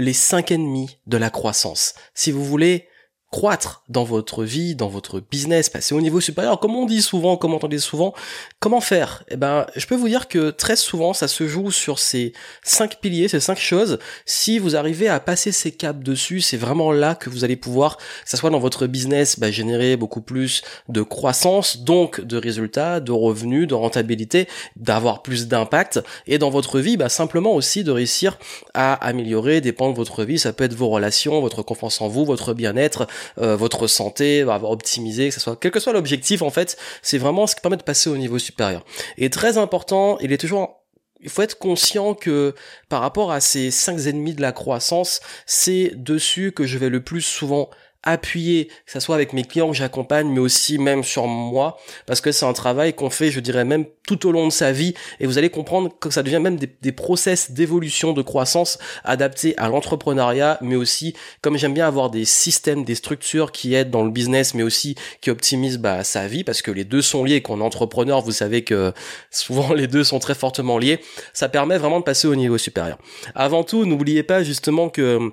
les cinq ennemis de la croissance. Si vous voulez croître dans votre vie, dans votre business, passer au niveau supérieur, comme on dit souvent, comme on entendait souvent, comment faire? Eh ben, je peux vous dire que très souvent, ça se joue sur ces cinq piliers, ces cinq choses. Si vous arrivez à passer ces caps dessus, c'est vraiment là que vous allez pouvoir, que ça soit dans votre business, bah, générer beaucoup plus de croissance, donc de résultats, de revenus, de rentabilité, d'avoir plus d'impact, et dans votre vie, bah, simplement aussi de réussir à améliorer pans de votre vie. Ça peut être vos relations, votre confiance en vous, votre bien-être, euh, votre santé, avoir optimisé, que ce soit quel que soit l'objectif en fait, c'est vraiment ce qui permet de passer au niveau supérieur. Et très important, il est toujours il faut être conscient que par rapport à ces cinq ennemis de la croissance, c'est dessus que je vais le plus souvent appuyer, que ce soit avec mes clients que j'accompagne, mais aussi même sur moi, parce que c'est un travail qu'on fait, je dirais même tout au long de sa vie, et vous allez comprendre que ça devient même des, des process d'évolution, de croissance adaptés à l'entrepreneuriat, mais aussi, comme j'aime bien avoir des systèmes, des structures qui aident dans le business, mais aussi qui optimisent bah, sa vie, parce que les deux sont liés. Quand on est entrepreneur, vous savez que souvent les deux sont très fortement liés. Ça permet vraiment de passer au niveau supérieur. Avant tout, n'oubliez pas justement que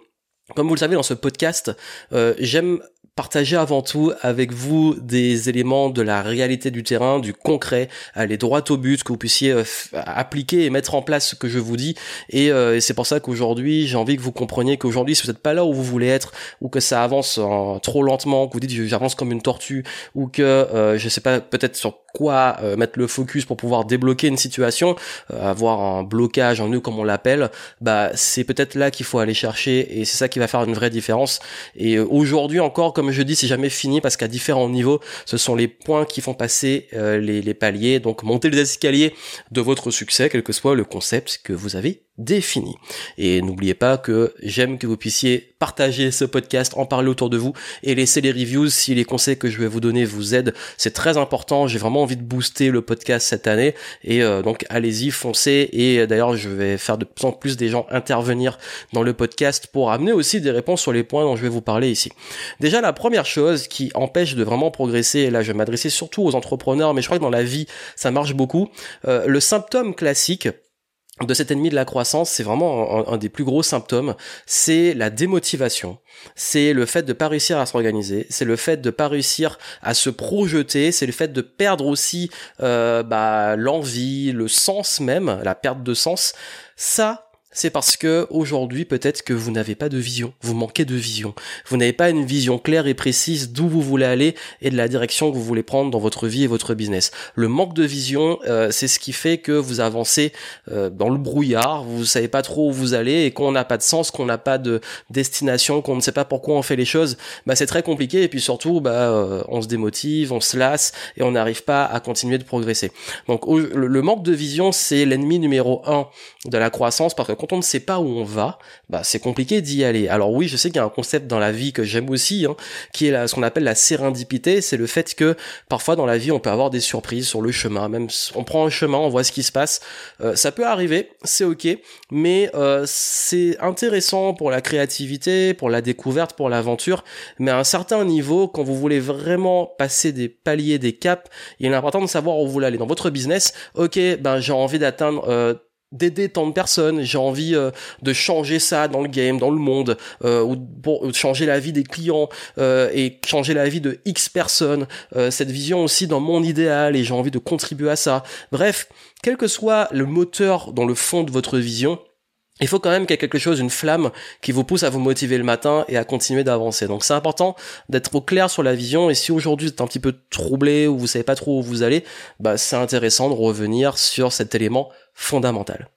comme vous le savez dans ce podcast, euh, j'aime partager avant tout avec vous des éléments de la réalité du terrain, du concret, aller droit au but, que vous puissiez euh, appliquer et mettre en place ce que je vous dis. Euh, et, c'est pour ça qu'aujourd'hui, j'ai envie que vous compreniez qu'aujourd'hui, si vous n'êtes pas là où vous voulez être, ou que ça avance trop lentement, que vous dites j'avance comme une tortue, ou que je sais pas, peut-être sur quoi euh, mettre le focus pour pouvoir débloquer une situation, avoir un blocage en nœud comme on l'appelle, bah c'est peut-être là qu'il faut aller chercher et c'est ça qui va faire une vraie différence. Et aujourd'hui encore, comme je dis, c'est jamais fini parce qu'à différents niveaux, ce sont les points qui font passer euh, les, les paliers, donc monter les escaliers de votre succès, quel que soit le concept que vous avez défini. Et n'oubliez pas que j'aime que vous puissiez partager ce podcast, en parler autour de vous et laisser les reviews si les conseils que je vais vous donner vous aident. C'est très important. J'ai vraiment envie de booster le podcast cette année et euh, donc allez-y, foncez. Et euh, d'ailleurs, je vais faire de plus en plus des gens intervenir dans le podcast pour amener aussi des réponses sur les points dont je vais vous parler ici. Déjà, la première chose qui empêche de vraiment progresser, et là je vais m'adresser surtout aux entrepreneurs, mais je crois que dans la vie ça marche beaucoup, euh, le symptôme classique de cet ennemi de la croissance, c'est vraiment un, des plus gros symptômes, c'est la démotivation, c'est le fait de pas réussir à s'organiser, c'est le fait de pas réussir à se projeter, c'est le fait de perdre aussi euh, bah, l'envie, le sens même, la perte de sens. Ça, c'est parce que aujourd'hui peut-être que vous n'avez pas de vision, vous manquez de vision. Vous n'avez pas une vision claire et précise d'où vous voulez aller et de la direction que vous voulez prendre dans votre vie et votre business. Le manque de vision, euh, c'est ce qui fait que vous avancez euh, dans le brouillard, vous savez pas trop où vous allez et qu'on n'a pas de sens, qu'on n'a pas de destination, qu'on ne sait pas pourquoi on fait les choses, bah c'est très compliqué et puis surtout bah euh, on se démotive, on se lasse et on n'arrive pas à continuer de progresser. Donc le manque de vision, c'est l'ennemi numéro un de la croissance parce que on ne sait pas où on va, bah c'est compliqué d'y aller. Alors oui, je sais qu'il y a un concept dans la vie que j'aime aussi, hein, qui est ce qu'on appelle la sérendipité, c'est le fait que parfois dans la vie on peut avoir des surprises sur le chemin, même on prend un chemin, on voit ce qui se passe, euh, ça peut arriver, c'est ok, mais euh, c'est intéressant pour la créativité, pour la découverte, pour l'aventure, mais à un certain niveau, quand vous voulez vraiment passer des paliers, des caps, il est important de savoir où vous voulez aller. Dans votre business, ok, ben j'ai envie d'atteindre euh, d'aider tant de personnes, j'ai envie euh, de changer ça dans le game, dans le monde, euh, ou pour changer la vie des clients euh, et changer la vie de X personnes, cette vision aussi dans mon idéal et j'ai envie de contribuer à ça. Bref, quel que soit le moteur dans le fond de votre vision, il faut quand même qu'il y ait quelque chose, une flamme qui vous pousse à vous motiver le matin et à continuer d'avancer. Donc c'est important d'être au clair sur la vision et si aujourd'hui vous êtes un petit peu troublé ou vous savez pas trop où vous allez, bah c'est intéressant de revenir sur cet élément fondamental.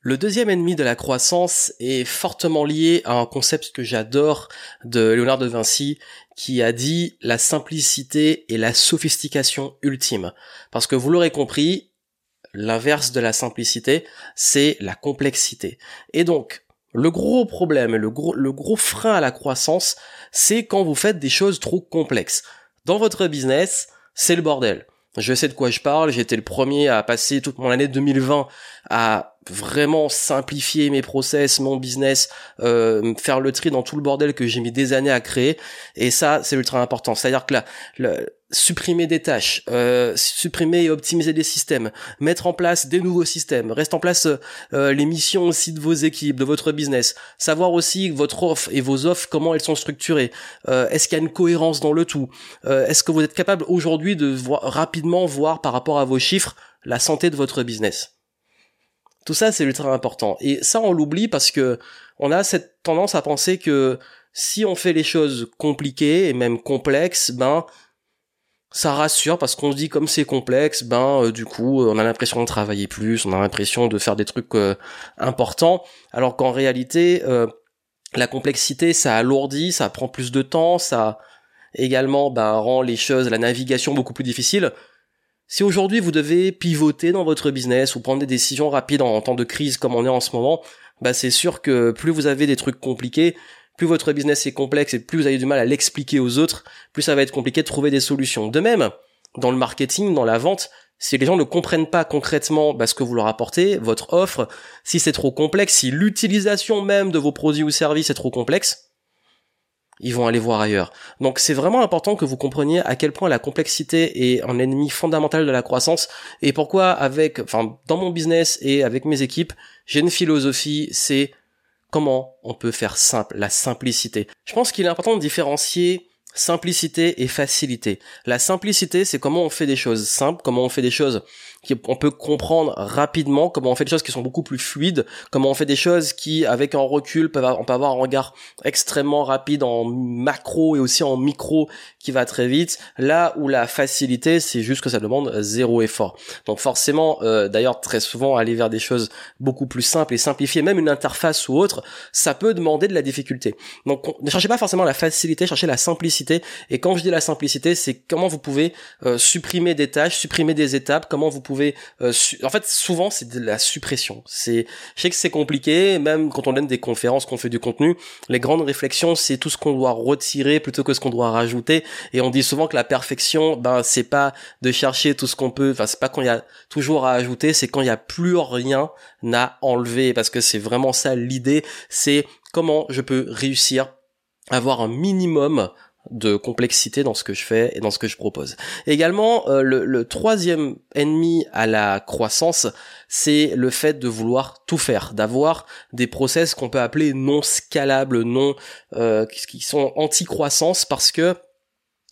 Le deuxième ennemi de la croissance est fortement lié à un concept que j'adore de Léonard de Vinci qui a dit la simplicité et la sophistication ultime. Parce que vous l'aurez compris, L'inverse de la simplicité, c'est la complexité. Et donc, le gros problème le gros, le gros frein à la croissance, c'est quand vous faites des choses trop complexes. Dans votre business, c'est le bordel. Je sais de quoi je parle, été le premier à passer toute mon année 2020 à vraiment simplifier mes process, mon business, euh, faire le tri dans tout le bordel que j'ai mis des années à créer. Et ça, c'est ultra important. C'est-à-dire que là, supprimer des tâches, euh, supprimer et optimiser des systèmes, mettre en place des nouveaux systèmes, reste en place euh, les missions aussi de vos équipes, de votre business, savoir aussi votre offre et vos offres comment elles sont structurées, euh, est-ce qu'il y a une cohérence dans le tout, est-ce que vous êtes capable aujourd'hui de voir, rapidement voir par rapport à vos chiffres la santé de votre business? Tout ça c'est ultra important et ça on l'oublie parce que on a cette tendance à penser que si on fait les choses compliquées et même complexes, ben ça rassure parce qu'on se dit comme c'est complexe, ben euh, du coup on a l'impression de travailler plus, on a l'impression de faire des trucs euh, importants, alors qu'en réalité euh, la complexité ça alourdit, ça prend plus de temps, ça également ben, rend les choses, la navigation beaucoup plus difficile. Si aujourd'hui vous devez pivoter dans votre business ou prendre des décisions rapides en, temps de crise comme on est en ce moment, ben c'est sûr que plus vous avez des trucs compliqués, plus votre business est complexe et plus vous avez du mal à l'expliquer aux autres, plus ça va être compliqué de trouver des solutions. De même, dans le marketing, dans la vente, si les gens ne comprennent pas concrètement bah, ce que vous leur apportez, votre offre, si c'est trop complexe, si l'utilisation même de vos produits ou services est trop complexe, ils vont aller voir ailleurs. Donc c'est vraiment important que vous compreniez à quel point la complexité est un ennemi fondamental de la croissance et pourquoi avec, enfin, dans mon business et avec mes équipes, j'ai une philosophie, c'est comment on peut faire simple, la simplicité. Je pense qu'il est important de différencier simplicité et facilité. La simplicité, c'est comment on fait des choses simples, comment on fait des choses on peut comprendre rapidement comment on fait des choses qui sont beaucoup plus fluides, comment on fait des choses qui, avec un recul, peuvent, on peut avoir un regard extrêmement rapide en macro et aussi en micro qui va très vite. Là où la facilité, c'est juste que ça demande zéro effort. Donc forcément, euh, d'ailleurs très souvent aller vers des choses beaucoup plus simples et simplifier, même une interface ou autre, ça peut demander de la difficulté. Donc ne cherchez pas forcément la facilité, cherchez la simplicité. Et quand je dis la simplicité, c'est comment vous pouvez euh, supprimer des tâches, supprimer des étapes, comment vous pouvez euh, en fait souvent c'est de la suppression. C'est je sais que c'est compliqué même quand on donne des conférences qu'on fait du contenu les grandes réflexions c'est tout ce qu'on doit retirer plutôt que ce qu'on doit rajouter. Et on dit souvent que la perfection ben c'est pas de chercher tout ce qu'on peut enfin c'est pas quand il y a toujours à ajouter c'est quand il y a plus rien à enlever. Parce que c'est vraiment ça l'idée c'est comment je peux réussir avoir un minimum de complexité dans ce que je fais et dans ce que je propose. Également, euh, le, troisième ennemi à la croissance, c'est le fait de vouloir tout faire, d'avoir des process qu'on peut appeler non scalables, non euh, qui sont anti-croissance parce que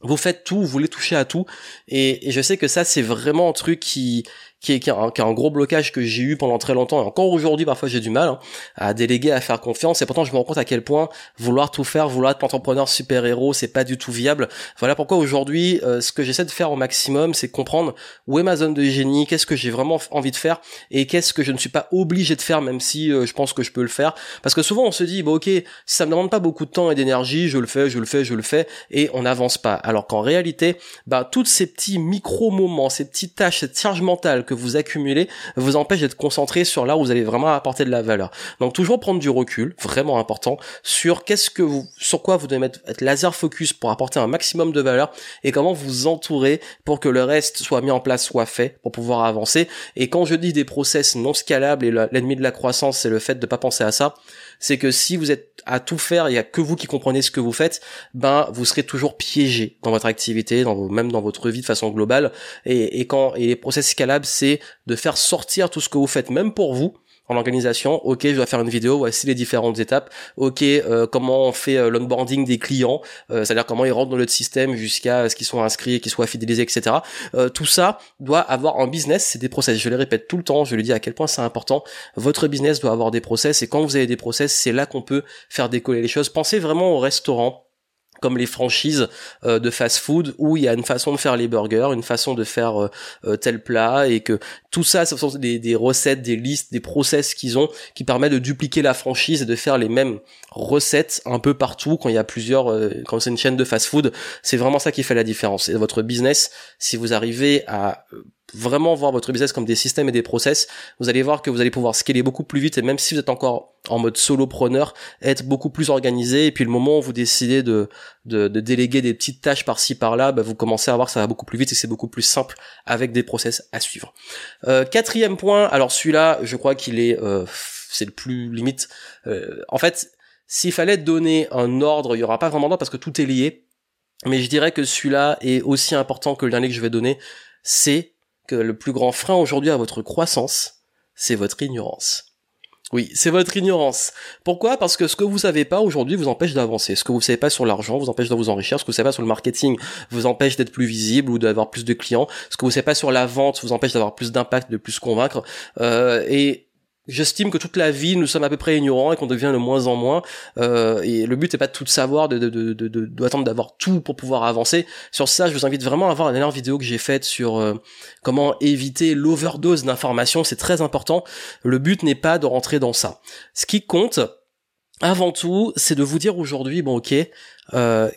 vous faites tout, vous voulez toucher à tout, et, et je sais que ça c'est vraiment un truc qui qui est, qui un, gros blocage que j'ai eu pendant très longtemps et encore aujourd'hui parfois j'ai du mal hein, à déléguer, à faire confiance et pourtant je me rends compte à quel point vouloir tout faire, vouloir être entrepreneur super héros, c'est pas du tout viable. Voilà pourquoi aujourd'hui euh, ce que j'essaie de faire au maximum, c'est comprendre où est ma zone de génie, qu'est-ce que j'ai vraiment envie de faire et qu'est-ce que je ne suis pas obligé de faire même si euh, je pense que je peux le faire. Parce que souvent on se dit bon ok si ça me demande pas beaucoup de temps et d'énergie, je le fais, je le fais, je le fais et on n'avance pas. Alors qu'en réalité, bah toutes ces petits micro moments, ces petites tâches, cette charge mentale que vous accumulez vous empêche d'être concentré sur là où vous allez vraiment apporter de la valeur. Donc toujours prendre du recul, vraiment important, sur qu'est-ce que vous, sur quoi vous devez mettre, être laser focus pour apporter un maximum de valeur et comment vous entourer pour que le reste soit mis en place, soit fait pour pouvoir avancer. Et quand je dis des process non scalables et l'ennemi de la croissance, c'est le fait de pas penser à ça, c'est que si vous êtes à tout faire, il y a que vous qui comprenez ce que vous faites, ben vous serez toujours piégé dans votre activité, dans même dans votre vie de façon globale. Et, et quand et les process scalables, c'est de faire sortir tout ce que vous faites, même pour vous, en organisation, ok, je dois faire une vidéo, voici les différentes étapes, ok, euh, comment on fait euh, l'onboarding des clients, euh, c'est-à-dire comment ils rentrent dans notre système jusqu'à ce qu'ils soient inscrits, qu'ils soient fidélisés, etc. tout ça doit avoir un business, c'est des process. Je les répète tout le temps, je le dis à quel point c'est important. Votre business doit avoir des process et quand vous avez des process, c'est là qu'on peut faire décoller les choses. Pensez vraiment au restaurant comme les franchises euh, de fast-food où il y a une façon de faire les burgers, une façon de faire euh, euh, tel plat et que tout ça, ce sont des, des recettes, des listes, des process qu'ils ont qui permettent de dupliquer la franchise et de faire les mêmes recettes un peu partout quand il y a plusieurs, quand c'est une chaîne de fast-food. C'est vraiment ça qui fait la différence. Et votre business, si vous arrivez à vraiment voir votre business comme des systèmes et des process, vous allez voir que vous allez pouvoir scaler beaucoup plus vite et même si vous êtes encore en mode solopreneur, être beaucoup plus organisé et puis le moment où vous décidez de, de, déléguer des petites tâches par-ci par-là, bah, vous commencez à voir que ça va beaucoup plus vite et c'est beaucoup plus simple avec des process à suivre. Euh, quatrième point, alors celui-là, je crois qu'il est, euh, c'est le plus limite. Euh, en fait, s'il fallait donner un ordre, il y aura pas vraiment d'ordre parce que tout est lié Mais je dirais que celui-là est aussi important que le dernier que je vais donner, c'est que le plus grand frein aujourd'hui à votre croissance, c'est votre ignorance. Oui, c'est votre ignorance. Pourquoi? Parce que ce que vous savez pas aujourd'hui vous empêche d'avancer. Ce que vous savez pas sur l'argent vous empêche de vous enrichir. Ce que vous savez pas sur le marketing vous empêche d'être plus visible ou d'avoir plus de clients. Ce que vous savez pas sur la vente vous empêche d'avoir plus d'impact, de plus convaincre. Euh, et J'estime que toute la vie, nous sommes à peu près ignorants et qu'on devient de moins en moins. Euh, et le but n'est pas de tout savoir, de, de, de, de, d'attendre d'avoir tout pour pouvoir avancer. Sur ça, je vous invite vraiment à voir la dernière vidéo que j'ai faite sur euh, comment éviter l'overdose d'informations. C'est très important. Le but n'est pas de rentrer dans ça. Ce qui compte, avant tout, c'est de vous dire aujourd'hui, bon ok, euh,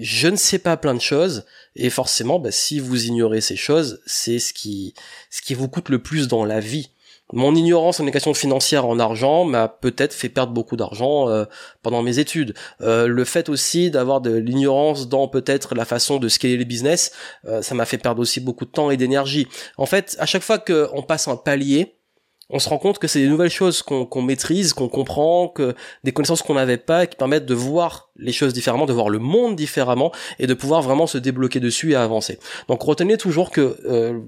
je ne sais pas plein de choses et forcément, bah, si vous ignorez ces choses, c'est ce qui ce qui vous coûte le plus dans la vie. Mon ignorance en éducation financière en argent m'a peut-être fait perdre beaucoup d'argent euh, pendant mes études. Euh, le fait aussi d'avoir de l'ignorance dans peut-être la façon de scaler les business, euh, ça m'a fait perdre aussi beaucoup de temps et d'énergie. En fait, à chaque fois qu'on passe un palier, on se rend compte que c'est des nouvelles choses qu'on maîtrise, qu'on comprend, que des connaissances qu'on n'avait pas, qui permettent de voir les choses différemment, de voir le monde différemment et de pouvoir vraiment se débloquer dessus et avancer. Donc retenez toujours que euh,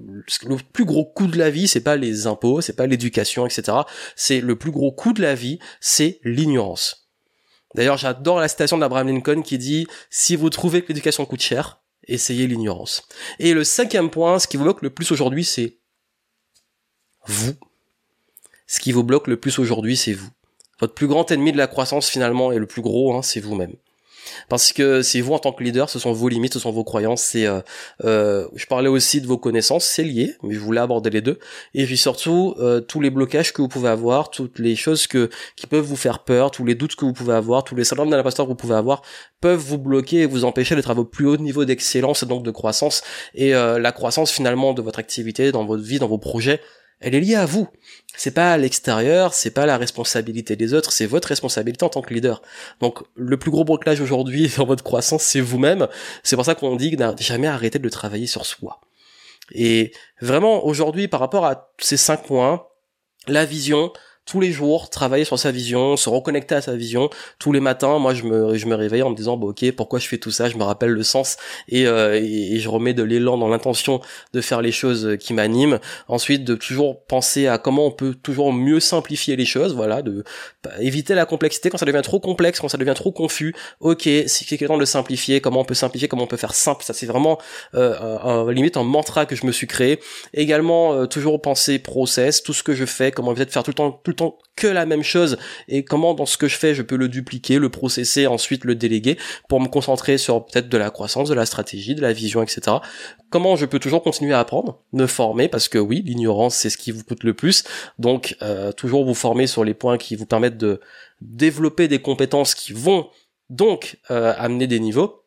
le plus gros coût de la vie, c'est pas les impôts, c'est pas l'éducation, etc. C'est le plus gros coût de la vie, c'est l'ignorance. D'ailleurs, j'adore la citation d'Abraham Lincoln qui dit si vous trouvez que l'éducation coûte cher, essayez l'ignorance. Et le cinquième point, ce qui vous bloque le plus aujourd'hui, c'est vous ce qui vous bloque le plus aujourd'hui, c'est vous. Votre plus grand ennemi de la croissance finalement et le plus gros, hein, c'est vous-même. Parce que c'est vous en tant que leader, ce sont vos limites, ce sont vos croyances. C'est, euh, euh, je parlais aussi de vos connaissances, c'est lié, mais je voulais aborder les deux. Et puis surtout euh, tous les blocages que vous pouvez avoir, toutes les choses qui peuvent vous faire peur, tous les doutes que vous pouvez avoir, tous les syndromes d'un imposteur que vous pouvez avoir, peuvent vous bloquer et vous empêcher d'être à votre plus haut niveau d'excellence et donc de croissance. Et la croissance finalement de votre activité, dans votre vie, dans vos projets, elle est liée à vous. C'est pas à l'extérieur, c'est pas la responsabilité des autres, c'est votre responsabilité en tant que leader. Donc le plus gros blocage aujourd'hui dans votre croissance, c'est vous-même. C'est pour ça qu'on dit que jamais arrêter de travailler sur soi. Et vraiment aujourd'hui, par rapport à ces cinq points, la vision, tous les jours, travailler sur sa vision, se reconnecter à sa vision. Tous les matins, moi, je me, je me réveille en me disant, bon, ok, pourquoi je fais tout ça? Je me rappelle le sens et, euh, et, je remets de l'élan dans l'intention de faire les choses qui m'animent. Ensuite, de toujours penser à comment on peut toujours mieux simplifier les choses, voilà, de bah, éviter la complexité quand ça devient trop complexe, quand ça devient trop confus. Ok, c'est quelque temps de simplifier. Comment on peut simplifier Comment on peut faire simple? Ça, c'est vraiment euh, limite un mantra que je me suis créé. Également, euh, toujours penser process, tout ce que je fais, comment peut-être faire tout le temps, tout que la même chose. Et comment dans ce que je fais je peux le dupliquer, le processer, ensuite le déléguer pour me concentrer sur peut-être de la croissance, de la stratégie, de la vision, etc. Comment je peux toujours continuer à apprendre, me former parce que oui, l'ignorance c'est ce qui vous coûte le plus, donc euh, toujours vous former sur les points qui vous permettent de développer des compétences qui vont donc euh, amener des niveaux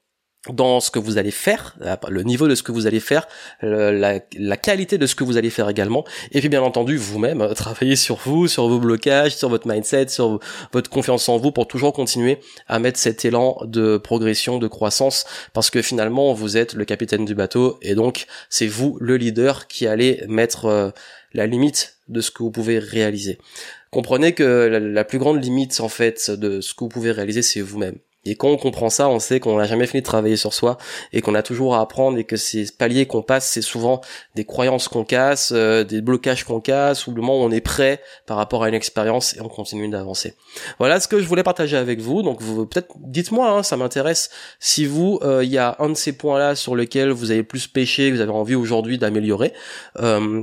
dans ce que vous allez faire, le niveau de ce que vous allez faire, la, la, qualité de ce que vous allez faire également, et puis bien entendu vous-même, euh, travailler sur vous, sur vos blocages, sur votre mindset, sur votre confiance en vous pour toujours continuer à mettre cet élan de progression, de croissance, parce que finalement vous êtes le capitaine du bateau, et donc c'est vous le leader qui allez mettre euh, la limite de ce que vous pouvez réaliser. Comprenez que la plus grande limite en fait de ce que vous pouvez réaliser c'est vous-même et quand on comprend ça, on sait qu'on n'a jamais fini de travailler sur soi et qu'on a toujours à apprendre et que ces paliers qu'on passe, c'est souvent des croyances qu'on casse, euh, des blocages qu'on casse, ou le moment où on est prêt par rapport à une expérience et on continue d'avancer. Voilà ce que je voulais partager avec vous. Donc vous peut-être dites-moi, hein, ça m'intéresse si vous, euh, il y a un de ces points-là sur lesquels vous avez plus pêché, vous avez envie aujourd'hui d'améliorer. Euh,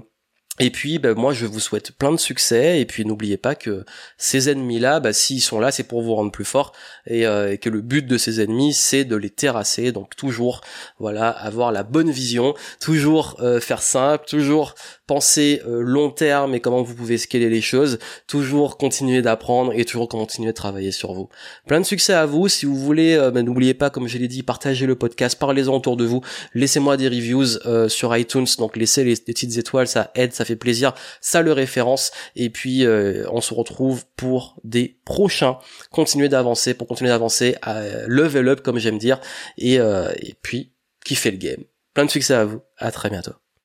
et puis, ben, moi, je vous souhaite plein de succès. Et puis, n'oubliez pas que ces ennemis-là, bah, s'ils sont là, c'est pour vous rendre plus fort. Euh, et, que le but de ces ennemis, c'est de les terrasser. Donc, toujours, voilà, avoir la bonne vision, toujours euh, faire simple, toujours penser euh, long terme et comment vous pouvez scaler les choses, toujours continuer d'apprendre et toujours continuer de travailler sur vous. Plein de succès à vous. Si vous voulez, ben, n'oubliez pas, comme je l'ai dit, partagez le podcast, parlez-en autour de vous, laissez-moi des reviews sur iTunes. Donc, laissez les, petites étoiles, ça aide, ça fait plaisir, ça le référence. Et puis euh, on se retrouve pour des prochains. Continuer d'avancer, pour continuer d'avancer, à level up comme j'aime dire, et, euh, et puis kiffer le game. Plein de succès à vous, à très bientôt.